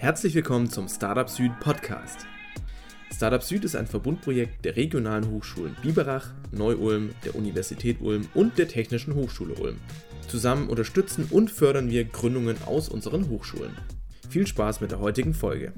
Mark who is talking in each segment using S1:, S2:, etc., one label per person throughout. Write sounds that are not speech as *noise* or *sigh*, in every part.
S1: Herzlich willkommen zum Startup Süd Podcast. Startup Süd ist ein Verbundprojekt der regionalen Hochschulen Biberach, Neu-Ulm, der Universität Ulm und der Technischen Hochschule Ulm. Zusammen unterstützen und fördern wir Gründungen aus unseren Hochschulen. Viel Spaß mit der heutigen Folge.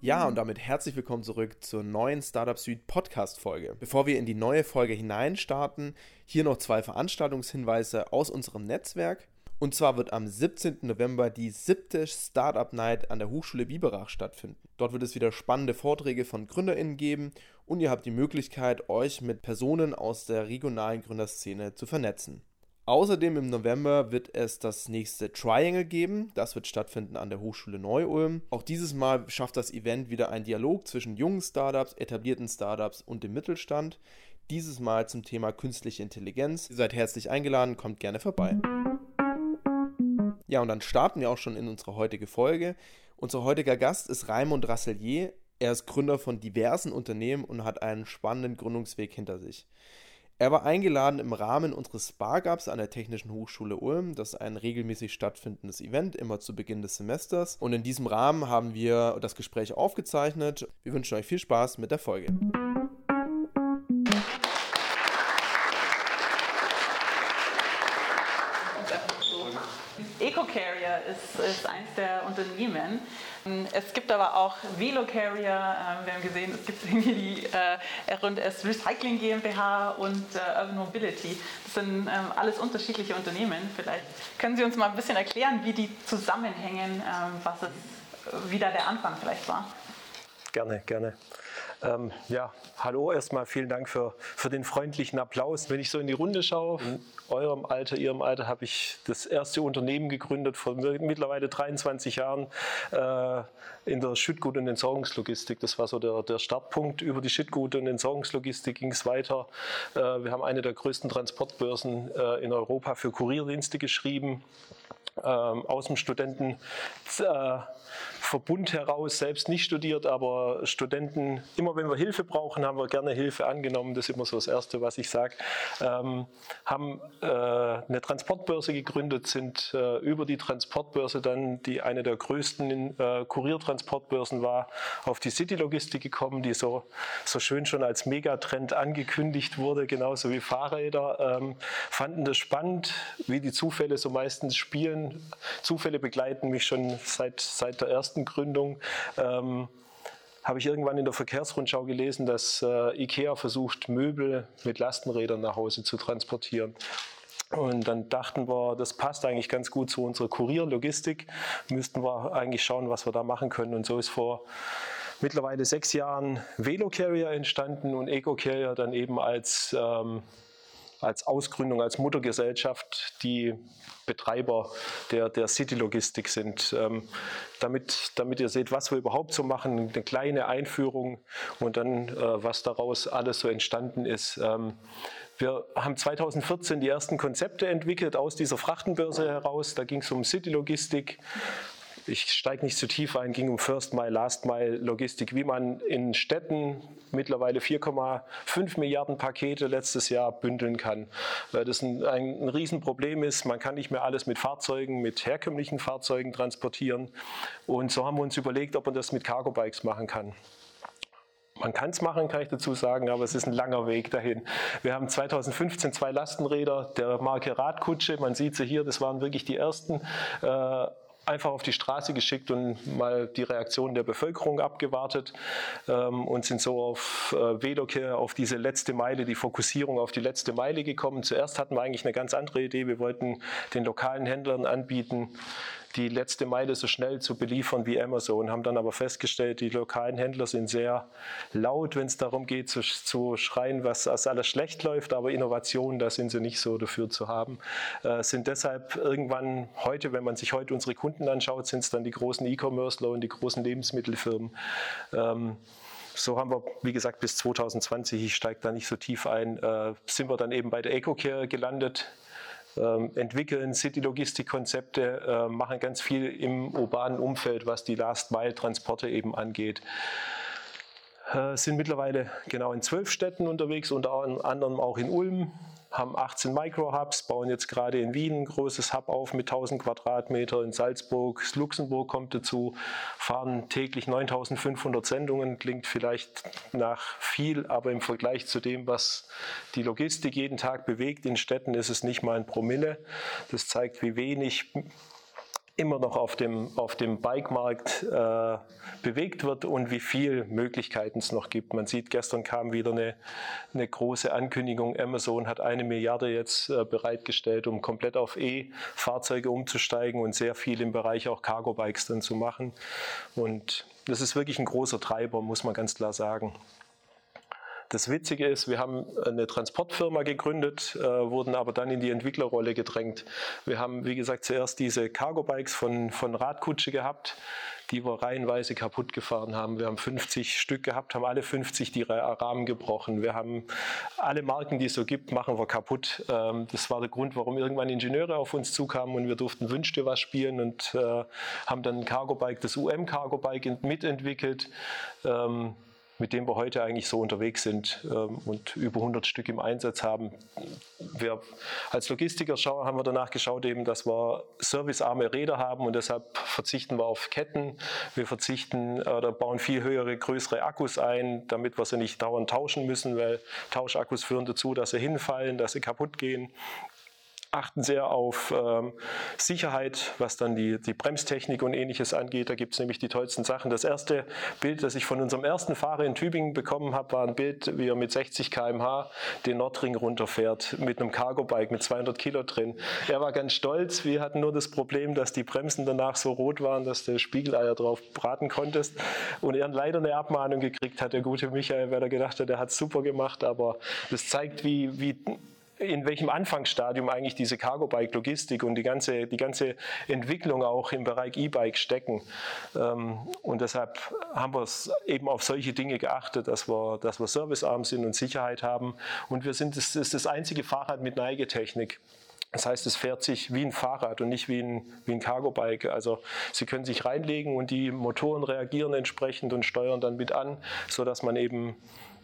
S1: Ja, und damit herzlich willkommen zurück zur neuen Startup Süd Podcast Folge. Bevor wir in die neue Folge hineinstarten, hier noch zwei Veranstaltungshinweise aus unserem Netzwerk. Und zwar wird am 17. November die siebte Startup Night an der Hochschule Biberach stattfinden. Dort wird es wieder spannende Vorträge von GründerInnen geben und ihr habt die Möglichkeit, euch mit Personen aus der regionalen Gründerszene zu vernetzen. Außerdem im November wird es das nächste Triangle geben. Das wird stattfinden an der Hochschule Neu-Ulm. Auch dieses Mal schafft das Event wieder einen Dialog zwischen jungen Startups, etablierten Startups und dem Mittelstand. Dieses Mal zum Thema künstliche Intelligenz. Ihr seid herzlich eingeladen, kommt gerne vorbei. Ja, und dann starten wir auch schon in unsere heutige Folge. Unser heutiger Gast ist Raimund Rasselier. Er ist Gründer von diversen Unternehmen und hat einen spannenden Gründungsweg hinter sich. Er war eingeladen im Rahmen unseres Spargaps an der Technischen Hochschule Ulm. Das ist ein regelmäßig stattfindendes Event, immer zu Beginn des Semesters. Und in diesem Rahmen haben wir das Gespräch aufgezeichnet. Wir wünschen euch viel Spaß mit der Folge.
S2: Unternehmen. Es gibt aber auch Velocarrier, ähm, wir haben gesehen, es gibt irgendwie die äh, R&S Recycling GmbH und äh, Urban Mobility. Das sind ähm, alles unterschiedliche Unternehmen. Vielleicht können Sie uns mal ein bisschen erklären, wie die zusammenhängen, ähm, was es, wie da der Anfang vielleicht war.
S3: Gerne, gerne. Ähm, ja, hallo, erstmal vielen Dank für, für den freundlichen Applaus. Wenn ich so in die Runde schaue, in eurem Alter, ihrem Alter, habe ich das erste Unternehmen gegründet vor mittlerweile 23 Jahren äh, in der Schüttgut- und Entsorgungslogistik. Das war so der, der Startpunkt. Über die Schüttgut- und Entsorgungslogistik ging es weiter. Äh, wir haben eine der größten Transportbörsen äh, in Europa für Kurierdienste geschrieben. Ähm, aus dem Studenten äh, Verbund heraus, selbst nicht studiert, aber Studenten, immer wenn wir Hilfe brauchen, haben wir gerne Hilfe angenommen. Das ist immer so das Erste, was ich sage. Ähm, haben äh, eine Transportbörse gegründet, sind äh, über die Transportbörse dann, die eine der größten äh, Kuriertransportbörsen war, auf die City-Logistik gekommen, die so, so schön schon als Megatrend angekündigt wurde, genauso wie Fahrräder. Ähm, fanden das spannend, wie die Zufälle so meistens spielen. Zufälle begleiten mich schon seit, seit der ersten Gründung. Ähm, habe ich irgendwann in der Verkehrsrundschau gelesen, dass äh, IKEA versucht, Möbel mit Lastenrädern nach Hause zu transportieren. Und dann dachten wir, das passt eigentlich ganz gut zu unserer Kurierlogistik. Müssten wir eigentlich schauen, was wir da machen können. Und so ist vor mittlerweile sechs Jahren Velocarrier entstanden und EcoCarrier dann eben als ähm, als Ausgründung, als Muttergesellschaft die Betreiber der, der City-Logistik sind. Ähm, damit, damit ihr seht, was wir überhaupt so machen, eine kleine Einführung und dann, äh, was daraus alles so entstanden ist. Ähm, wir haben 2014 die ersten Konzepte entwickelt aus dieser Frachtenbörse heraus. Da ging es um City-Logistik, ich steige nicht zu tief ein, ging um First Mile, Last Mile Logistik, wie man in Städten mittlerweile 4,5 Milliarden Pakete letztes Jahr bündeln kann. Weil das ein, ein, ein Riesenproblem ist, man kann nicht mehr alles mit Fahrzeugen, mit herkömmlichen Fahrzeugen transportieren. Und so haben wir uns überlegt, ob man das mit Cargo Bikes machen kann. Man kann es machen, kann ich dazu sagen, aber es ist ein langer Weg dahin. Wir haben 2015 zwei Lastenräder der Marke Radkutsche. Man sieht sie hier, das waren wirklich die ersten. Äh, einfach auf die Straße geschickt und mal die Reaktion der Bevölkerung abgewartet ähm, und sind so auf äh, Veloke, auf diese letzte Meile, die Fokussierung auf die letzte Meile gekommen. Zuerst hatten wir eigentlich eine ganz andere Idee. Wir wollten den lokalen Händlern anbieten, die letzte Meile so schnell zu beliefern wie Amazon, haben dann aber festgestellt, die lokalen Händler sind sehr laut, wenn es darum geht zu, zu schreien, was, alles schlecht läuft, aber Innovationen, da sind sie nicht so dafür zu haben, äh, sind deshalb irgendwann heute, wenn man sich heute unsere Kunden anschaut, sind es dann die großen E-Commerce-Ler und die großen Lebensmittelfirmen. Ähm, so haben wir, wie gesagt, bis 2020, ich steige da nicht so tief ein, äh, sind wir dann eben bei der EcoCare gelandet, entwickeln City-Logistik-Konzepte, äh, machen ganz viel im urbanen Umfeld, was die Last-Mile-Transporte eben angeht. Äh, sind mittlerweile genau in zwölf Städten unterwegs, unter anderem auch in Ulm, haben 18 Micro-Hubs, bauen jetzt gerade in Wien ein großes Hub auf mit 1000 Quadratmeter, in Salzburg, Luxemburg kommt dazu, fahren täglich 9500 Sendungen, klingt vielleicht nach viel, aber im Vergleich zu dem, was die Logistik jeden Tag bewegt in Städten, ist es nicht mal ein Promille. Das zeigt, wie wenig immer noch auf dem, auf dem Bikemarkt äh, bewegt wird und wie viele Möglichkeiten es noch gibt. Man sieht, gestern kam wieder eine, eine große Ankündigung. Amazon hat eine Milliarde jetzt äh, bereitgestellt, um komplett auf E-Fahrzeuge umzusteigen und sehr viel im Bereich auch Cargo-Bikes dann zu machen. Und das ist wirklich ein großer Treiber, muss man ganz klar sagen. Das Witzige ist, wir haben eine Transportfirma gegründet, äh, wurden aber dann in die Entwicklerrolle gedrängt. Wir haben, wie gesagt, zuerst diese Cargo-Bikes von, von Radkutsche gehabt, die wir reihenweise kaputt gefahren haben. Wir haben 50 Stück gehabt, haben alle 50 die Rahmen gebrochen. Wir haben alle Marken, die es so gibt, machen wir kaputt. Ähm, das war der Grund, warum irgendwann Ingenieure auf uns zukamen und wir durften Wünsch dir was spielen und äh, haben dann ein Cargo-Bike, das UM-Cargo-Bike mitentwickelt. Ähm, mit dem wir heute eigentlich so unterwegs sind ähm, und über 100 Stück im Einsatz haben. Wir als Logistiker haben wir danach geschaut, eben, dass wir servicearme Räder haben und deshalb verzichten wir auf Ketten. Wir verzichten oder bauen viel höhere, größere Akkus ein, damit wir sie nicht dauernd tauschen müssen, weil Tauschakkus führen dazu, dass sie hinfallen, dass sie kaputt gehen achten sehr auf ähm, Sicherheit, was dann die, die Bremstechnik und ähnliches angeht. Da gibt es nämlich die tollsten Sachen. Das erste Bild, das ich von unserem ersten Fahrer in Tübingen bekommen habe, war ein Bild, wie er mit 60 km/h den Nordring runterfährt mit einem Cargo-Bike mit 200 Kilo drin. Er war ganz stolz. Wir hatten nur das Problem, dass die Bremsen danach so rot waren, dass du Spiegeleier drauf braten konntest. Und er leider eine Abmahnung gekriegt hat, der gute Michael, weil er gedacht hat, er hat es super gemacht. Aber das zeigt, wie, wie in welchem Anfangsstadium eigentlich diese Cargo-Bike-Logistik und die ganze, die ganze Entwicklung auch im Bereich E-Bike stecken. Ähm, und deshalb haben wir es eben auf solche Dinge geachtet, dass wir, dass wir servicearm sind und Sicherheit haben. Und wir sind das, das, das einzige Fahrrad mit Neigetechnik. Das heißt, es fährt sich wie ein Fahrrad und nicht wie ein, wie ein Cargo-Bike. Also Sie können sich reinlegen und die Motoren reagieren entsprechend und steuern dann mit an, sodass man eben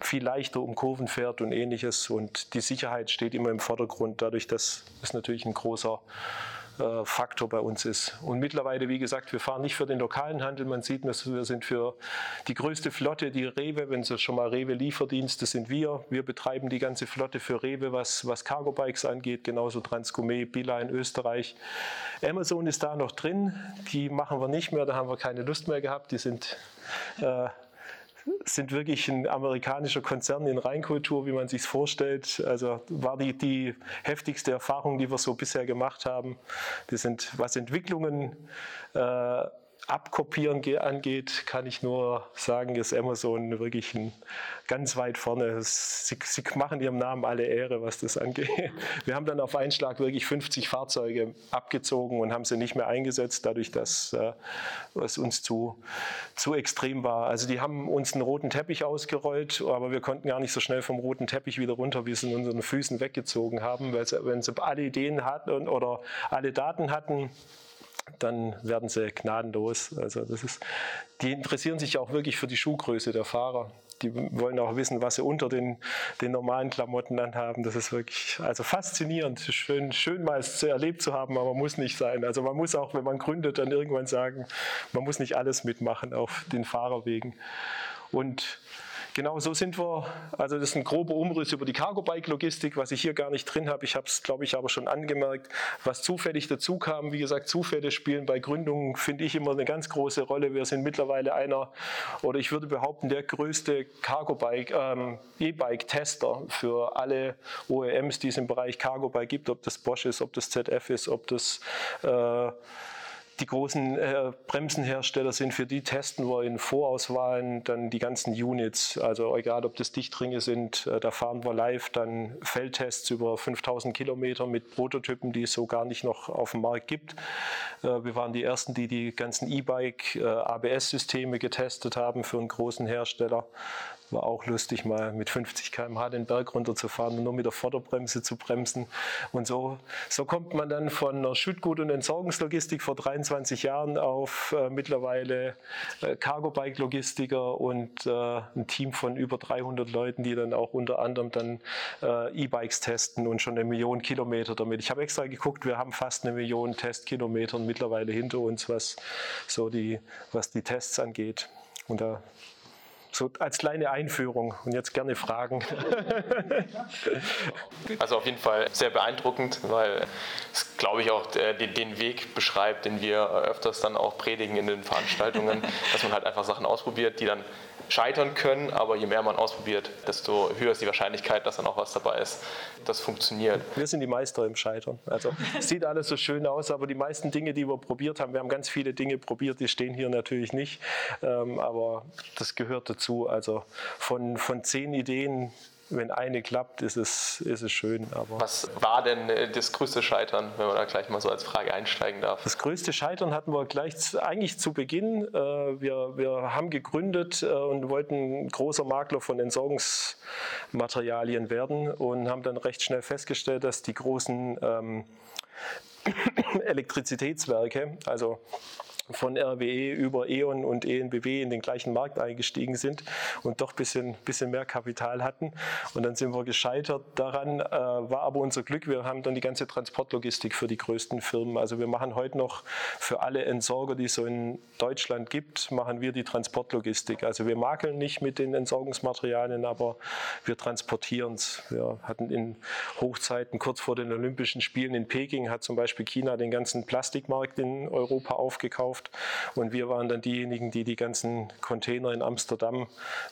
S3: viel leichter um Kurven fährt und ähnliches. Und die Sicherheit steht immer im Vordergrund, dadurch, dass es natürlich ein großer äh, Faktor bei uns ist. Und mittlerweile, wie gesagt, wir fahren nicht für den lokalen Handel. Man sieht, wir sind für die größte Flotte, die Rewe, wenn Sie schon mal Rewe Lieferdienste sind wir. Wir betreiben die ganze Flotte für Rewe, was, was Cargo Bikes angeht, genauso Transcomet, Bila in Österreich. Amazon ist da noch drin, die machen wir nicht mehr, da haben wir keine Lust mehr gehabt. Die sind äh, sind wirklich ein amerikanischer Konzern in Reinkultur, wie man sich vorstellt. Also war die, die heftigste Erfahrung, die wir so bisher gemacht haben. Die sind, was Entwicklungen äh, Abkopieren angeht, kann ich nur sagen, ist Amazon wirklich ein, ganz weit vorne. Sie, sie, machen ihrem Namen alle Ehre, was das angeht. *laughs* Wir haben dann auf einen Schlag wirklich 50 Fahrzeuge abgezogen und haben sie nicht mehr eingesetzt, dadurch, dass äh, es uns zu, zu extrem war. Also die haben uns einen roten Teppich ausgerollt, aber wir konnten gar nicht so schnell vom roten Teppich wieder runter, wie es in unseren Füßen weggezogen haben, weil sie, wenn sie alle Ideen hatten oder alle Daten hatten, dann werden sie gnadenlos. Also das ist, die interessieren sich auch wirklich für die Schuhgröße der Fahrer. Die wollen auch wissen, was sie unter den, den normalen Klamotten anhaben. Das ist wirklich also faszinierend, schön, schön mal es erlebt zu haben, aber muss nicht sein. Also man muss auch, wenn man gründet, dann irgendwann sagen, man muss nicht alles mitmachen auf den Fahrerwegen. Und Genau so sind wir. Also das ist ein grober Umriss über die Cargo-Bike-Logistik, was ich hier gar nicht drin habe. Ich habe es, glaube ich, aber schon angemerkt. Was zufällig dazu kam, wie gesagt, Zufälle spielen bei Gründungen, finde ich immer eine ganz große Rolle. Wir sind mittlerweile einer, oder ich würde behaupten, der größte Cargo-Bike, ähm, E-Bike-Tester für alle OEMs, die es im Bereich Cargo-Bike gibt, ob das Bosch ist, ob das ZF ist, ob das äh, die großen äh, Bremsenhersteller sind, für die testen wir in Vorauswahlen dann die ganzen Units. Also egal, ob das Dichtringe sind, äh, da fahren wir live dann Feldtests über 5000 Kilometer mit Prototypen, die es so gar nicht noch auf dem Markt gibt. Äh, wir waren die Ersten, die die ganzen E-Bike äh, getestet haben für einen großen Hersteller. War auch lustig, mal mit 50 km/h den Berg runterzufahren und nur mit der Vorderbremse zu bremsen. Und so, so kommt man dann von einer Schüttgut- und Entsorgungslogistik vor 23 23 Jahren auf äh, mittlerweile äh, Cargo-Bike-Logistiker und äh, ein Team von über 300 Leuten, die dann auch unter anderem dann äh, E-Bikes testen und schon eine Million Kilometer damit. Ich habe extra geguckt, wir haben fast eine Million Testkilometer mittlerweile hinter uns, was so die, was die Tests angeht. Und da so als kleine Einführung und jetzt gerne Fragen. *laughs*
S1: Also auf jeden Fall sehr beeindruckend, weil es, glaube ich, auch den Weg beschreibt, den wir öfters dann auch predigen in den Veranstaltungen, *laughs* dass man halt einfach Sachen ausprobiert, die dann scheitern können, aber je mehr man ausprobiert, desto höher ist die Wahrscheinlichkeit, dass dann auch was dabei ist, das funktioniert.
S3: Wir sind die Meister im Scheitern. Also es sieht alles so schön aus, aber die meisten Dinge, die wir probiert haben, wir haben ganz viele Dinge probiert, die stehen hier natürlich nicht, ähm, aber das gehört dazu. Also von, von zehn Ideen wenn eine klappt, ist es, ist es schön.
S1: Aber Was war denn äh, das größte Scheitern, wenn man da gleich mal so als Frage einsteigen darf?
S3: Das größte Scheitern hatten wir gleich eigentlich zu Beginn. Äh, wir, wir haben gegründet äh, und wollten großer Makler von Entsorgungsmaterialien werden und haben dann recht schnell festgestellt, dass die großen ähm, *coughs* Elektrizitätswerke, also von RWE über E.ON und ENBW in den gleichen Markt eingestiegen sind und doch ein bisschen, bisschen mehr Kapital hatten. Und dann sind wir gescheitert daran, äh, war aber unser Glück, wir haben dann die ganze Transportlogistik für die größten Firmen. Also wir machen heute noch für alle Entsorger, die es so in Deutschland gibt, machen wir die Transportlogistik. Also wir makeln nicht mit den Entsorgungsmaterialien, aber wir transportieren es. Wir hatten in Hochzeiten kurz vor den Olympischen Spielen in Peking, hat zum Beispiel China den ganzen Plastikmarkt in Europa aufgekauft gekauft. Und wir waren dann diejenigen, die die ganzen Container in Amsterdam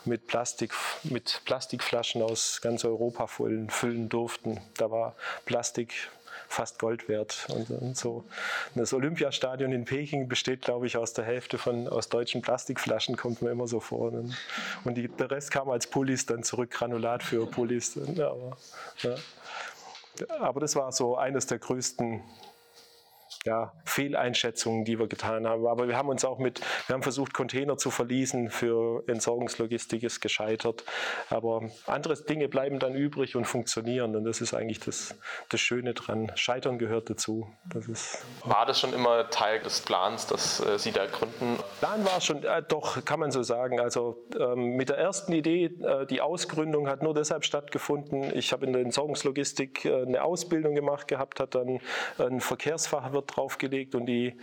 S3: mit, Plastik, mit Plastikflaschen aus ganz Europa füllen, füllen durften. Da war Plastik fast Gold wert. Und, und, so. Das Olympiastadion in Peking besteht, glaube ich, aus der Hälfte von aus deutschen Plastikflaschen, kommt mir immer so vor. Und die, der Rest kam als Pullis dann zurück, Granulat für Pullis. Aber, ja. Aber das war so eines der größten ja, Fehleinschätzungen, die wir getan haben. Aber wir haben uns auch mit, wir haben versucht, Container zu verließen für Entsorgungslogistik, ist gescheitert. Aber andere Dinge bleiben dann übrig und funktionieren. Und das ist eigentlich das, das Schöne dran. Scheitern gehört dazu. Das ist
S1: war das schon immer Teil des Plans, dass äh, Sie da gründen?
S3: Plan war schon, äh, doch, kann man so sagen. Also ähm, mit der ersten Idee, äh, die Ausgründung hat nur deshalb stattgefunden. Ich habe in der Entsorgungslogistik äh, eine Ausbildung gemacht gehabt, hat dann ein Verkehrsfachwirt draufgelegt und die,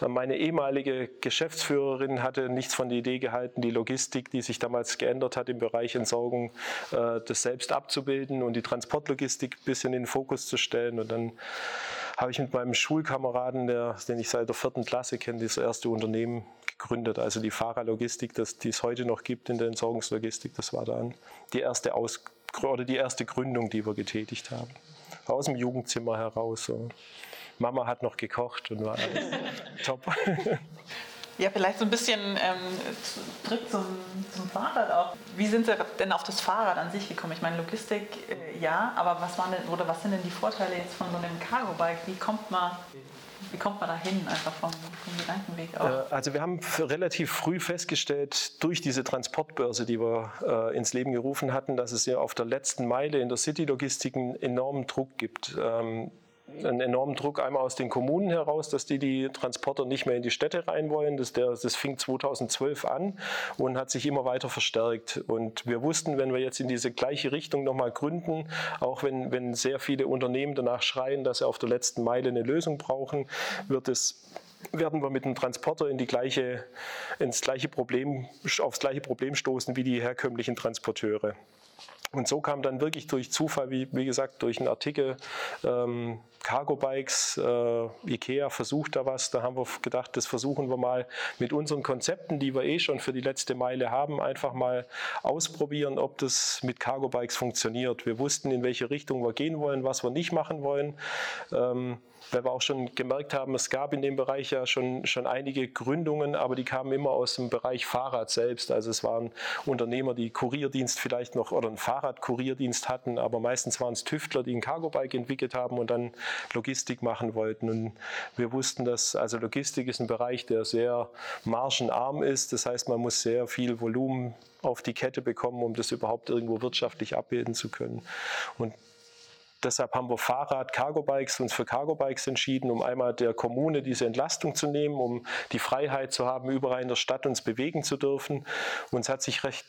S3: äh, meine ehemalige Geschäftsführerin hatte nichts von der Idee gehalten, die Logistik, die sich damals geändert hat im Bereich Entsorgung, äh, das selbst abzubilden und die Transportlogistik ein bisschen in den Fokus zu stellen. Und dann habe ich mit meinem Schulkameraden, der, den ich seit der vierten Klasse kenne, das erste Unternehmen gegründet. Also die Fahrerlogistik, das, die es heute noch gibt in der Entsorgungslogistik, das war dann die erste Aus oder die erste Gründung, die wir getätigt haben. Aus dem Jugendzimmer heraus. So. Mama hat noch gekocht und war alles *laughs* top.
S2: Ja, vielleicht so ein bisschen ähm, zurück zum, zum Fahrrad auch. Wie sind Sie denn auf das Fahrrad an sich gekommen? Ich meine, Logistik, äh, ja, aber was waren denn, oder was sind denn die Vorteile jetzt von so einem Cargo-Bike? Wie kommt man wie kommt man da hin, einfach vom, vom Gedankenweg auch?
S3: Äh, also wir haben relativ früh festgestellt, durch diese Transportbörse, die wir äh, ins Leben gerufen hatten, dass es ja auf der letzten Meile in der City-Logistik einen enormen Druck gibt. Ähm, einen enormen Druck einmal aus den Kommunen heraus, dass die die Transporter nicht mehr in die Städte rein wollen. Das, der, das fing 2012 an und hat sich immer weiter verstärkt. Und wir wussten, wenn wir jetzt in diese gleiche Richtung nochmal gründen, auch wenn, wenn sehr viele Unternehmen danach schreien, dass sie auf der letzten Meile eine Lösung brauchen, wird es werden wir mit dem Transporter in die gleiche, ins gleiche Problem, aufs gleiche Problem stoßen wie die herkömmlichen Transporteure. Und so kam dann wirklich durch Zufall, wie, wie gesagt, durch einen Artikel, ähm, Cargo Bikes, äh, Ikea versucht da was. Da haben wir gedacht, das versuchen wir mal mit unseren Konzepten, die wir eh schon für die letzte Meile haben, einfach mal ausprobieren, ob das mit Cargo Bikes funktioniert. Wir wussten, in welche Richtung wir gehen wollen, was wir nicht machen wollen. Ähm, weil wir auch schon gemerkt haben, es gab in dem Bereich ja schon, schon einige Gründungen, aber die kamen immer aus dem Bereich Fahrrad selbst. Also es waren Unternehmer, die Kurierdienst vielleicht noch oder einen Fahrradkurierdienst hatten, aber meistens waren es Tüftler, die ein Cargo-Bike entwickelt haben und dann Logistik machen wollten. Und wir wussten, dass also Logistik ist ein Bereich, der sehr margenarm ist. Das heißt, man muss sehr viel Volumen auf die Kette bekommen, um das überhaupt irgendwo wirtschaftlich abbilden zu können. Und deshalb haben wir Fahrrad, Cargo-Bikes uns für Cargo-Bikes entschieden, um einmal der Kommune diese Entlastung zu nehmen, um die Freiheit zu haben, überall in der Stadt uns bewegen zu dürfen. Und es hat sich recht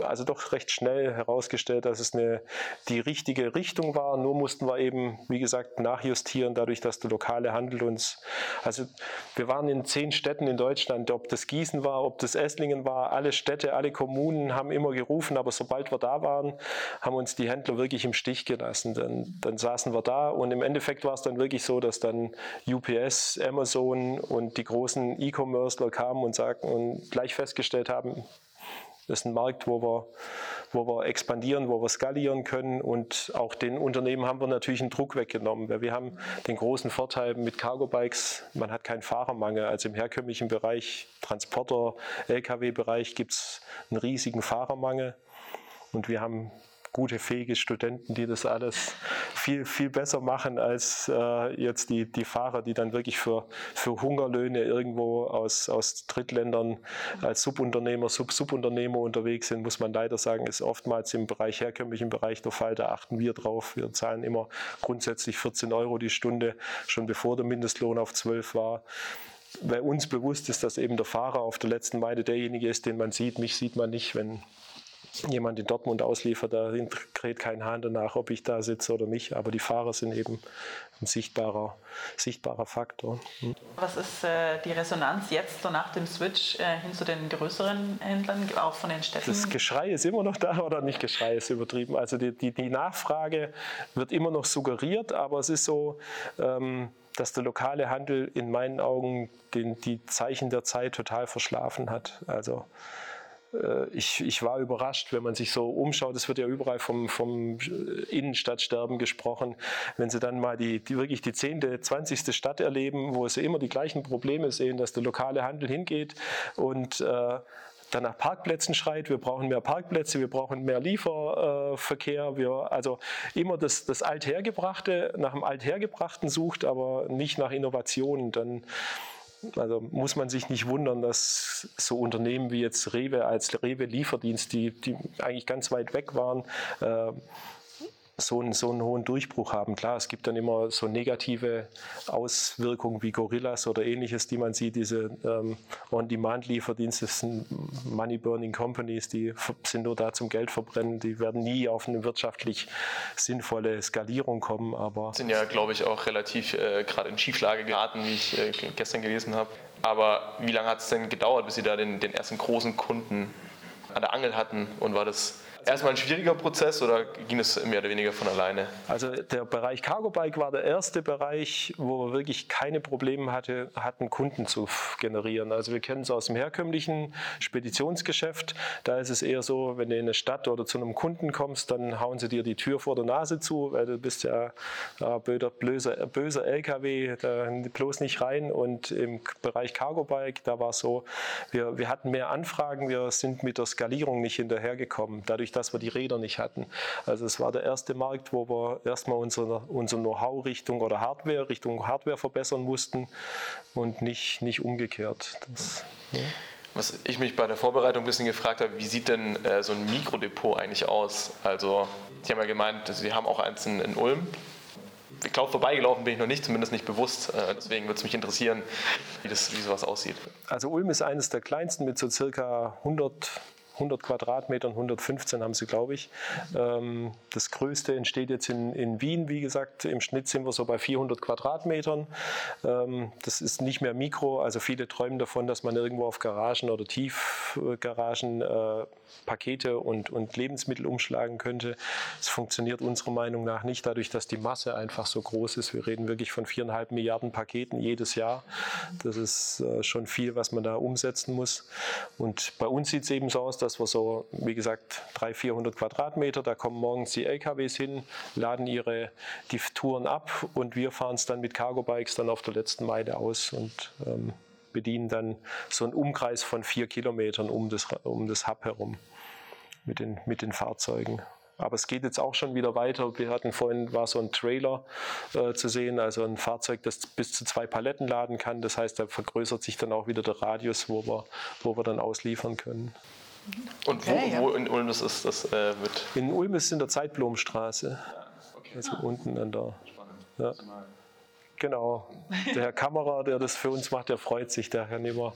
S3: also doch recht schnell herausgestellt, dass es eine, die richtige Richtung war. Nur mussten wir eben, wie gesagt, nachjustieren, dadurch, dass der lokale Handel uns, also wir waren in zehn Städten in Deutschland, ob das Gießen war, ob das Esslingen war, alle Städte, alle Kommunen haben immer gerufen, aber sobald wir da waren, haben uns die Händler wirklich im Stich gelassen. Dann, dann saßen wir da und im Endeffekt war es dann wirklich so, dass dann UPS, Amazon und die großen E-Commercer kamen und sagten und gleich festgestellt haben, das ist ein Markt, wo wir, wo wir expandieren, wo wir skalieren können und auch den Unternehmen haben wir natürlich einen Druck weggenommen, weil wir haben den großen Vorteil mit Cargo Bikes, man hat keinen Fahrermangel. Also im herkömmlichen Bereich, Transporter, Lkw-Bereich gibt es einen riesigen Fahrermangel und wir haben gute, fähige Studenten, die das alles viel, viel besser machen als äh, jetzt die, die Fahrer, die dann wirklich für, für Hungerlöhne irgendwo aus, aus Drittländern als Subunternehmer, Sub-Subunternehmer unterwegs sind, muss man leider sagen, ist oftmals im Bereich, herkömmlichen Bereich der Fall. Da achten wir drauf. Wir zahlen immer grundsätzlich 14 Euro die Stunde, schon bevor der Mindestlohn auf 12 war weil uns bewusst ist, dass eben der Fahrer auf der letzten Meile derjenige ist, den man sieht. Mich sieht man nicht, wenn, jemand in Dortmund ausliefert, da kräht kein Hahn danach, ob ich da sitze oder nicht. Aber die Fahrer sind eben ein sichtbarer, sichtbarer Faktor.
S2: Hm. Was ist äh, die Resonanz jetzt so nach dem Switch äh, hin zu den größeren Händlern, auch von den Städten?
S3: Das Geschrei ist immer noch da *laughs* oder nicht Geschrei ist übertrieben. Also die, die, die Nachfrage wird immer noch suggeriert, aber es ist so, ähm, dass der lokale Handel in meinen Augen den, die Zeichen der Zeit total verschlafen hat. Also ich, ich, war überrascht, wenn man sich so umschaut. Es wird ja überall vom, vom Innenstadtsterben gesprochen. Wenn Sie dann mal die, die, wirklich die 10., 20. Stadt erleben, wo Sie immer die gleichen Probleme sehen, dass der lokale Handel hingeht und äh, dann nach Parkplätzen schreit, wir brauchen mehr Parkplätze, wir brauchen mehr Lieferverkehr, wir, also immer das, das Althergebrachte, nach dem Althergebrachten sucht, aber nicht nach Innovationen, dann also muss man sich nicht wundern, dass so Unternehmen wie jetzt Rewe als Rewe Lieferdienst, die, die eigentlich ganz weit weg waren, äh, so einen, so einen hohen Durchbruch haben. Klar, es gibt dann immer so negative Auswirkungen wie Gorillas oder ähnliches, die man sieht. Diese ähm, On-Demand-Lieferdienste Money-Burning Companies, die sind nur da zum Geld verbrennen. Die werden nie auf eine wirtschaftlich sinnvolle Skalierung kommen. Aber
S1: sind ja, glaube ich, auch relativ äh, gerade in Schieflage geraten, wie ich äh, gestern gelesen habe. Aber wie lange hat es denn gedauert, bis Sie da den, den ersten großen Kunden an der Angel hatten? Und war das erstmal ein schwieriger Prozess oder ging es mehr oder weniger von alleine?
S3: Also der Bereich Cargo Bike war der erste Bereich, wo wir wirklich keine Probleme hatte, hatten, Kunden zu generieren. Also wir kennen es aus dem herkömmlichen Speditionsgeschäft. Da ist es eher so, wenn du in eine Stadt oder zu einem Kunden kommst, dann hauen sie dir die Tür vor der Nase zu, weil du bist ja äh, böser, böser, böser LKW, da bloß nicht rein. Und im Bereich Cargo Bike, da war es so, wir, wir hatten mehr Anfragen, wir sind mit der Skalierung nicht hinterhergekommen. Dadurch, dass wir die Räder nicht hatten. Also es war der erste Markt, wo wir erstmal unser, unser Know-how Richtung oder Hardware, Richtung Hardware verbessern mussten und nicht, nicht umgekehrt. Das,
S1: ja. Was ich mich bei der Vorbereitung ein bisschen gefragt habe, wie sieht denn äh, so ein Mikrodepot eigentlich aus? Also, Sie haben ja gemeint, Sie haben auch eins in, in Ulm. Ich glaube, vorbeigelaufen bin ich noch nicht, zumindest nicht bewusst. Äh, deswegen würde es mich interessieren, wie, das, wie sowas aussieht.
S3: Also Ulm ist eines der kleinsten mit so circa 100 100 Quadratmetern, 115 haben sie, glaube ich. Ähm, das größte entsteht jetzt in, in Wien, wie gesagt. Im Schnitt sind wir so bei 400 Quadratmetern. Ähm, das ist nicht mehr Mikro, also viele träumen davon, dass man irgendwo auf Garagen oder Tiefgaragen äh, Pakete und, und Lebensmittel umschlagen könnte. Es funktioniert unserer Meinung nach nicht, dadurch, dass die Masse einfach so groß ist. Wir reden wirklich von viereinhalb Milliarden Paketen jedes Jahr. Das ist äh, schon viel, was man da umsetzen muss. Und bei uns sieht es eben so aus, dass wir so, wie gesagt, 300, 400 Quadratmeter, da kommen morgens die LKWs hin, laden ihre die Touren ab und wir fahren es dann mit Cargo Bikes dann auf der letzten Meile aus und ähm, bedienen dann so einen Umkreis von vier Kilometern um das, um das Hub herum mit den, mit den Fahrzeugen. Aber es geht jetzt auch schon wieder weiter. Wir hatten vorhin war so ein Trailer äh, zu sehen, also ein Fahrzeug, das bis zu zwei Paletten laden kann. Das heißt, da vergrößert sich dann auch wieder der Radius, wo wir, wo wir dann ausliefern können.
S1: Und wo, okay, wo in Ulm ist das äh, mit?
S3: In Ulm ist es in der Zeitblomstraße. Also unten an der. Ja. Genau. Der Herr Kammerer, der das für uns macht, der freut sich. Der kann immer,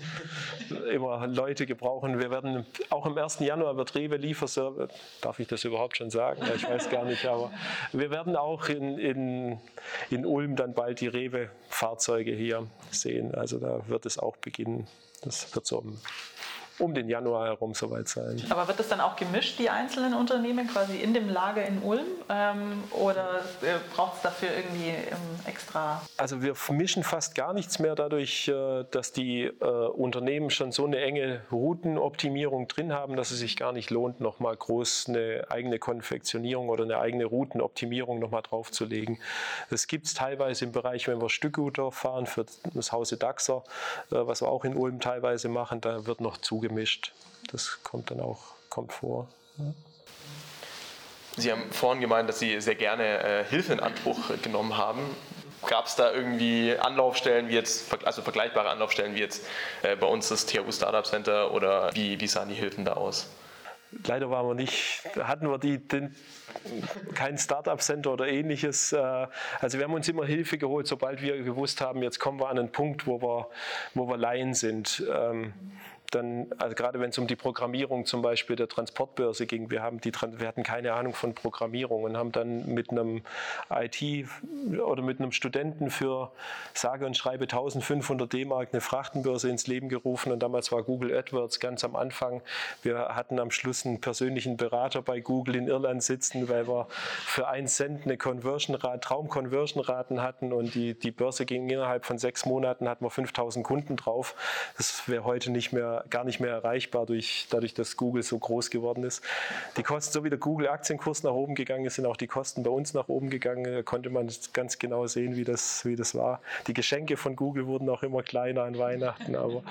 S3: immer Leute gebrauchen. Wir werden auch im 1. Januar wird Rewe Lieferservice, darf ich das überhaupt schon sagen? Ich weiß gar nicht, aber wir werden auch in, in, in Ulm dann bald die Rewe-Fahrzeuge hier sehen. Also da wird es auch beginnen. Das wird so um den Januar herum soweit sein.
S2: Aber wird das dann auch gemischt, die einzelnen Unternehmen, quasi in dem Lager in Ulm? Ähm, oder äh, braucht es dafür irgendwie ähm, extra?
S3: Also wir mischen fast gar nichts mehr dadurch, äh, dass die äh, Unternehmen schon so eine enge Routenoptimierung drin haben, dass es sich gar nicht lohnt, nochmal groß eine eigene Konfektionierung oder eine eigene Routenoptimierung nochmal draufzulegen. Das gibt es teilweise im Bereich, wenn wir Stückguter fahren für das Hause Daxer, äh, was wir auch in Ulm teilweise machen, da wird noch zugemischt gemischt. Das kommt dann auch kommt vor. Ja.
S1: Sie haben vorhin gemeint, dass Sie sehr gerne äh, Hilfe in Anspruch genommen haben. Gab es da irgendwie Anlaufstellen, wie jetzt, also vergleichbare Anlaufstellen wie jetzt äh, bei uns das THU Startup Center oder wie, wie sahen die Hilfen da aus?
S3: Leider waren wir nicht, hatten wir die, den, kein Startup Center oder ähnliches. Äh, also wir haben uns immer Hilfe geholt, sobald wir gewusst haben, jetzt kommen wir an einen Punkt, wo wir, wo wir Laien sind. Dann, also gerade wenn es um die Programmierung zum Beispiel der Transportbörse ging, wir, haben die, wir hatten keine Ahnung von Programmierung und haben dann mit einem IT oder mit einem Studenten für sage und schreibe 1500 D-Mark eine Frachtenbörse ins Leben gerufen und damals war Google AdWords ganz am Anfang. Wir hatten am Schluss einen persönlichen Berater bei Google in Irland sitzen, weil wir für einen Cent eine Conversion Traum-Conversion-Raten hatten und die, die Börse ging innerhalb von sechs Monaten, hatten wir 5000 Kunden drauf. Das wäre heute nicht mehr gar nicht mehr erreichbar durch, dadurch, dass Google so groß geworden ist. Die Kosten, so wie der Google-Aktienkurs nach oben gegangen ist, sind auch die Kosten bei uns nach oben gegangen. Da konnte man ganz genau sehen, wie das, wie das war. Die Geschenke von Google wurden auch immer kleiner an Weihnachten. Aber,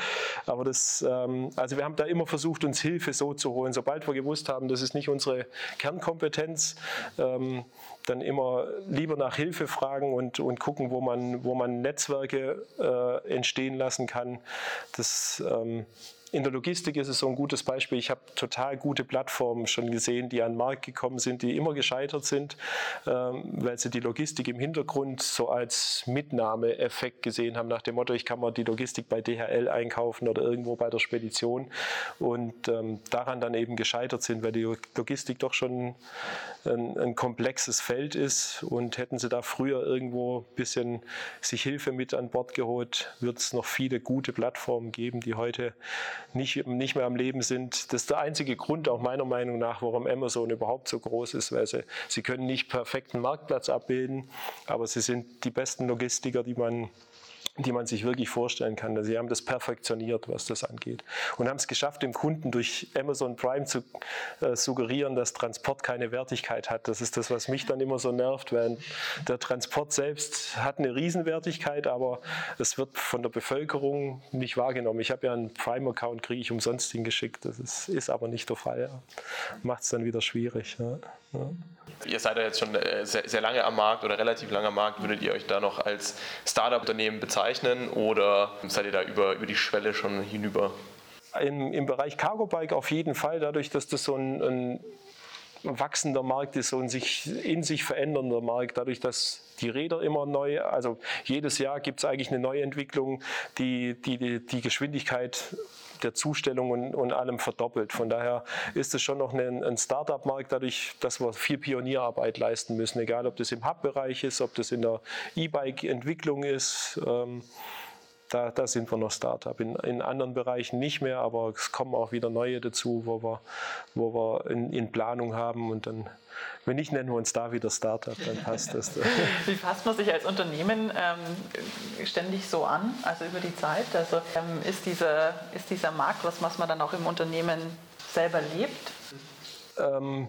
S3: aber das, ähm, also wir haben da immer versucht, uns Hilfe so zu holen. Sobald wir gewusst haben, das ist nicht unsere Kernkompetenz, ähm, dann immer lieber nach Hilfe fragen und, und gucken, wo man, wo man Netzwerke äh, entstehen lassen kann. Das ähm, in der Logistik ist es so ein gutes Beispiel. Ich habe total gute Plattformen schon gesehen, die an den Markt gekommen sind, die immer gescheitert sind, ähm, weil sie die Logistik im Hintergrund so als Mitnahmeeffekt gesehen haben, nach dem Motto, ich kann mal die Logistik bei DHL einkaufen oder irgendwo bei der Spedition und ähm, daran dann eben gescheitert sind, weil die Logistik doch schon ein, ein komplexes Feld ist und hätten sie da früher irgendwo ein bisschen sich Hilfe mit an Bord geholt, wird es noch viele gute Plattformen geben, die heute nicht, nicht mehr am Leben sind. Das ist der einzige Grund, auch meiner Meinung nach, warum Amazon überhaupt so groß ist, weil sie, sie können nicht perfekten Marktplatz abbilden, aber sie sind die besten Logistiker, die man die man sich wirklich vorstellen kann. Also sie haben das perfektioniert, was das angeht. Und haben es geschafft, dem Kunden durch Amazon Prime zu äh, suggerieren, dass Transport keine Wertigkeit hat. Das ist das, was mich dann immer so nervt, weil der Transport selbst hat eine Riesenwertigkeit, aber es wird von der Bevölkerung nicht wahrgenommen. Ich habe ja einen Prime-Account, kriege ich umsonst hingeschickt. Das ist, ist aber nicht der Fall. Ja. Macht es dann wieder schwierig. Ja. Ja.
S1: Ihr seid ja jetzt schon äh, sehr, sehr, lange am Markt oder relativ lange am Markt. Würdet ihr euch da noch als Startup-Unternehmen bezeichnen oder seid ihr da über, über die Schwelle schon hinüber?
S3: Im, Im Bereich Cargo Bike auf jeden Fall, dadurch, dass das so ein, ein wachsender Markt ist, so ein sich, in sich verändernder Markt, dadurch, dass die Räder immer neu, also jedes Jahr gibt es eigentlich eine Neuentwicklung, die die, die, die Geschwindigkeit der Zustellung und, und, allem verdoppelt. Von daher ist es schon noch ein, ein Start-up-Markt, dadurch, dass wir viel Pionierarbeit leisten müssen, egal ob das im Hub-Bereich ist, ob das in der E-Bike-Entwicklung ist. Ähm, da, da, sind wir noch Startup. In, in, anderen Bereichen nicht mehr, aber es kommen auch wieder neue dazu, wo wir, wo wir in, in Planung haben und dann wenn nicht, nennen wir uns da wieder Startup, dann passt das. *laughs*
S2: Wie fasst man sich als Unternehmen ähm, ständig so an, also über die Zeit? Also ähm, ist, diese, ist dieser Markt was, was man dann auch im Unternehmen selber lebt?
S3: Ähm,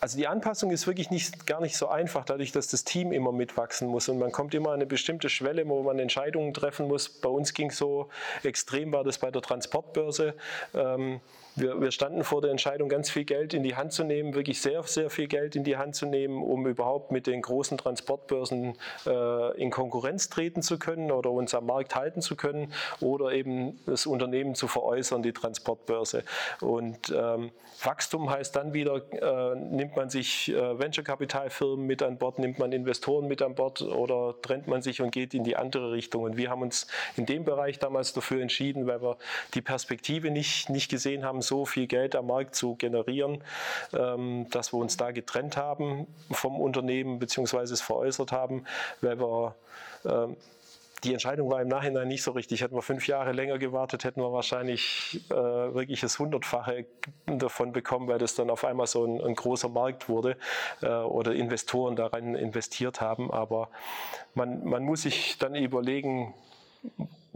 S3: also die Anpassung ist wirklich nicht, gar nicht so einfach, dadurch, dass das Team immer mitwachsen muss und man kommt immer an eine bestimmte Schwelle, wo man Entscheidungen treffen muss. Bei uns ging es so extrem, war das bei der Transportbörse. Ähm, wir, wir, standen vor der Entscheidung, ganz viel Geld in die Hand zu nehmen, wirklich sehr, sehr viel Geld in die Hand zu nehmen, um überhaupt mit den großen Transportbörsen äh, in Konkurrenz treten zu können oder uns am Markt halten zu können oder eben das Unternehmen zu veräußern, die Transportbörse. Und ähm, Wachstum heißt dann wieder, äh, nimmt man sich äh, Venture-Kapitalfirmen mit an Bord, nimmt man Investoren mit an Bord oder trennt man sich und geht in die andere Richtung? Und wir haben uns in dem Bereich damals dafür entschieden, weil wir die Perspektive nicht, nicht gesehen haben, so viel Geld am Markt zu generieren, ähm, dass wir uns da getrennt haben vom Unternehmen beziehungsweise es veräußert haben, weil wir ähm, die Entscheidung war im Nachhinein nicht so richtig. Hätten wir fünf Jahre länger gewartet, hätten wir wahrscheinlich äh, wirklich das Hundertfache davon bekommen, weil das dann auf einmal so ein, ein großer Markt wurde äh, oder Investoren daran investiert haben. Aber man, man muss sich dann überlegen,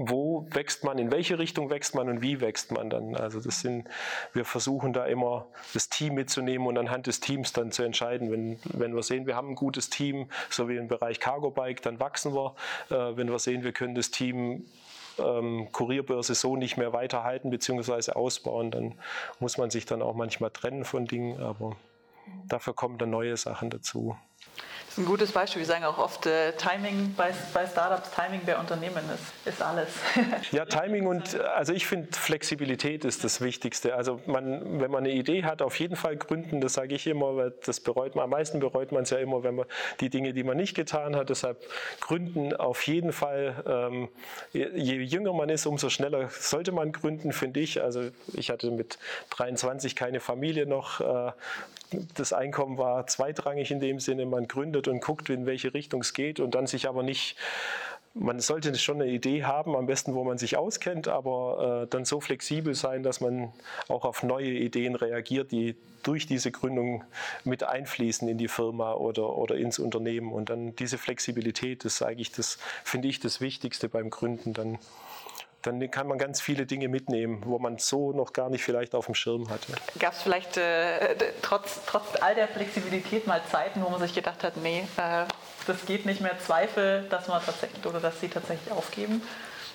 S3: wo wächst man, in welche Richtung wächst man und wie wächst man dann. Also das sind, wir versuchen da immer das Team mitzunehmen und anhand des Teams dann zu entscheiden. Wenn, wenn wir sehen, wir haben ein gutes Team, so wie im Bereich Cargo Bike, dann wachsen wir. Äh, wenn wir sehen, wir können das Team ähm, Kurierbörse so nicht mehr weiterhalten bzw. ausbauen, dann muss man sich dann auch manchmal trennen von Dingen, aber dafür kommen dann neue Sachen dazu
S2: ein gutes Beispiel. Wir sagen auch oft, äh, Timing bei, bei Startups, Timing bei Unternehmen ist, ist alles. *laughs*
S3: ja, Timing und also ich finde Flexibilität ist das Wichtigste. Also man, wenn man eine Idee hat, auf jeden Fall gründen, das sage ich immer, weil das bereut man, am meisten bereut man es ja immer, wenn man die Dinge, die man nicht getan hat, deshalb gründen auf jeden Fall. Ähm, je jünger man ist, umso schneller sollte man gründen, finde ich. Also ich hatte mit 23 keine Familie noch. Äh, das Einkommen war zweitrangig in dem Sinne, man gründet und guckt, in welche Richtung es geht und dann sich aber nicht man sollte schon eine Idee haben, am besten, wo man sich auskennt, aber äh, dann so flexibel sein, dass man auch auf neue Ideen reagiert, die durch diese Gründung mit einfließen in die Firma oder, oder ins Unternehmen. Und dann diese Flexibilität eigentlich das, finde ich, das Wichtigste beim Gründen. Dann dann kann man ganz viele Dinge mitnehmen, wo man so noch gar nicht vielleicht auf dem Schirm hatte.
S2: Gab es vielleicht äh, trotz, trotz all der Flexibilität mal Zeiten, wo man sich gedacht hat, nee, äh, das geht nicht mehr, Zweifel, dass man tatsächlich oder dass sie tatsächlich aufgeben,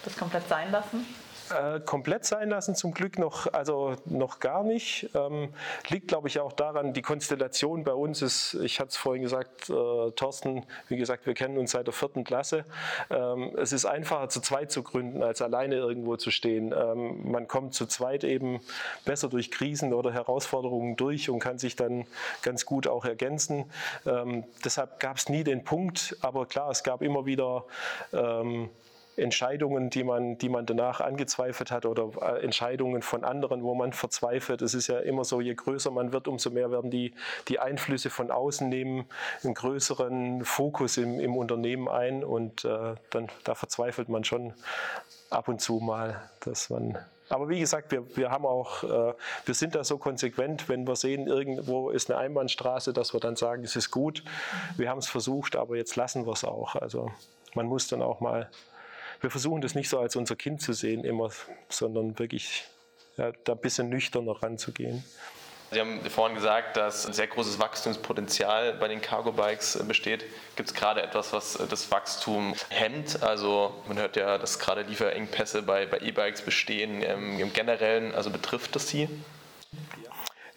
S2: das komplett sein lassen?
S3: Äh, komplett sein lassen, zum Glück noch, also noch gar nicht. Ähm, liegt, glaube ich, auch daran, die Konstellation bei uns ist, ich hatte es vorhin gesagt, äh, Thorsten, wie gesagt, wir kennen uns seit der vierten Klasse. Ähm, es ist einfacher, zu zweit zu gründen, als alleine irgendwo zu stehen. Ähm, man kommt zu zweit eben besser durch Krisen oder Herausforderungen durch und kann sich dann ganz gut auch ergänzen. Ähm, deshalb gab es nie den Punkt, aber klar, es gab immer wieder ähm, Entscheidungen, die man, die man danach angezweifelt hat oder äh, Entscheidungen von anderen, wo man verzweifelt. Es ist ja immer so, je größer man wird, umso mehr werden die, die Einflüsse von außen nehmen einen größeren Fokus im, im Unternehmen ein und äh, dann, da verzweifelt man schon ab und zu mal, dass man aber wie gesagt, wir, wir haben auch, äh, wir sind da so konsequent, wenn wir sehen, irgendwo ist eine Einbahnstraße, dass wir dann sagen, es ist gut, wir haben es versucht, aber jetzt lassen wir es auch. Also man muss dann auch mal wir versuchen das nicht so als unser Kind zu sehen immer, sondern wirklich ja, da ein bisschen nüchterner ranzugehen.
S1: Sie haben vorhin gesagt, dass ein sehr großes Wachstumspotenzial bei den Cargo Bikes äh, besteht. Gibt es gerade etwas, was das Wachstum hemmt? Also man hört ja, dass gerade Lieferengpässe bei E-Bikes bestehen. Ähm, Im Generellen, also betrifft das Sie?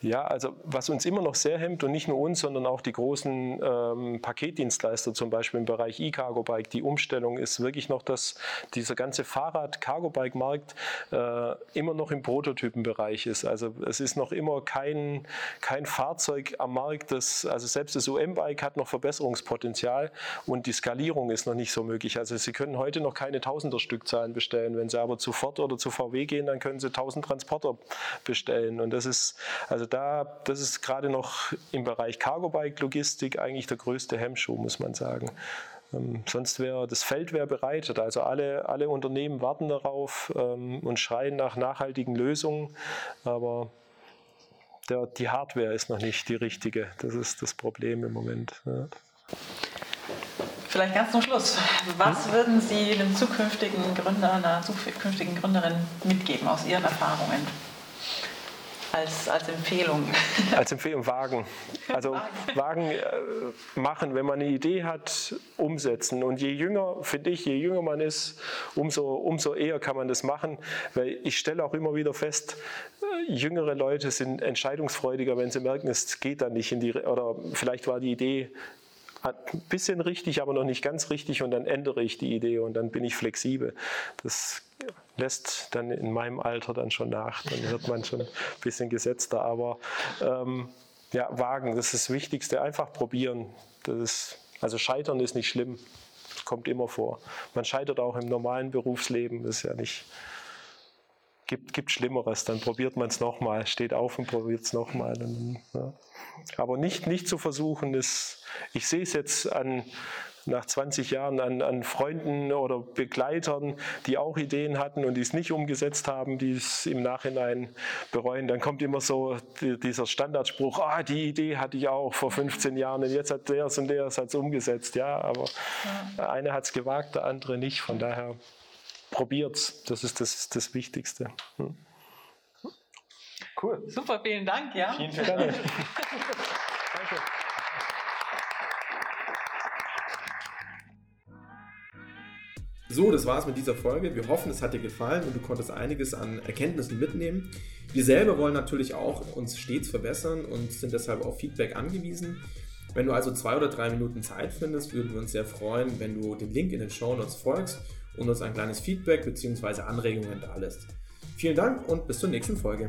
S3: Ja, also was uns immer noch sehr hemmt und nicht nur uns, sondern auch die großen ähm, Paketdienstleister, zum Beispiel im Bereich E-Cargo-Bike, die Umstellung ist wirklich noch, dass dieser ganze Fahrrad-Cargo-Bike-Markt äh, immer noch im Prototypenbereich ist. Also es ist noch immer kein, kein Fahrzeug am Markt, das, also selbst das UM-Bike hat noch Verbesserungspotenzial und die Skalierung ist noch nicht so möglich. Also Sie können heute noch keine Tausender-Stückzahlen bestellen. Wenn Sie aber zu Ford oder zu VW gehen, dann können Sie 1000 Transporter bestellen. Und das ist, also da, das ist gerade noch im Bereich Cargo-Bike-Logistik eigentlich der größte Hemmschuh, muss man sagen. Ähm, sonst wäre das Feld wäre bereitet. Also alle, alle Unternehmen warten darauf ähm, und schreien nach nachhaltigen Lösungen. Aber der, die Hardware ist noch nicht die richtige. Das ist das Problem im Moment. Ja.
S2: Vielleicht ganz zum Schluss. Was hm? würden Sie einem zukünftigen Gründer, einer zukünftigen Gründerin mitgeben aus Ihren Erfahrungen? Als, als Empfehlung. *laughs*
S3: Als Empfehlung wagen. Also wagen, äh, machen, wenn man eine Idee hat, umsetzen. Und je jünger, finde ich, je jünger man ist, umso, umso eher kann man das machen. Weil ich stelle auch immer wieder fest, äh, jüngere Leute sind entscheidungsfreudiger, wenn sie merken, es geht dann nicht in die, oder vielleicht war die Idee ein bisschen richtig, aber noch nicht ganz richtig und dann ändere ich die Idee und dann bin ich flexibel. Das lässt dann in meinem Alter dann schon nach, dann wird man schon ein bisschen gesetzter, aber ähm, ja, wagen, das ist das Wichtigste. Einfach probieren. Das ist, also scheitern ist nicht schlimm. Kommt immer vor. Man scheitert auch im normalen Berufsleben. Das ist ja nicht, gibt, gibt Schlimmeres. Dann probiert man es nochmal, steht auf und probiert es nochmal. Ja. Aber nicht, nicht zu versuchen, ist, ich sehe es jetzt an, nach 20 Jahren an, an, Freunden oder Begleitern, die auch Ideen hatten und die es nicht umgesetzt haben, die es im Nachhinein bereuen. Dann kommt immer so dieser Standardspruch, ah, die Idee hatte ich auch vor 15 Jahren und jetzt hat der und der es umgesetzt. Ja, aber ja. eine hat es gewagt, der andere nicht. Von daher probiert's. Das ist das, das Wichtigste. Hm.
S2: Cool. Super, vielen Dank. Ja. Vielen, vielen Dank. *laughs* Danke.
S1: So, das war's mit dieser Folge. Wir hoffen, es hat dir gefallen und du konntest einiges an Erkenntnissen mitnehmen. Wir selber wollen natürlich auch uns stets verbessern und sind deshalb auf Feedback angewiesen. Wenn du also zwei oder drei Minuten Zeit findest, würden wir uns sehr freuen, wenn du den Link in den Show Notes folgst und uns ein kleines Feedback bzw. Anregungen da lässt. Vielen Dank und bis zur nächsten Folge.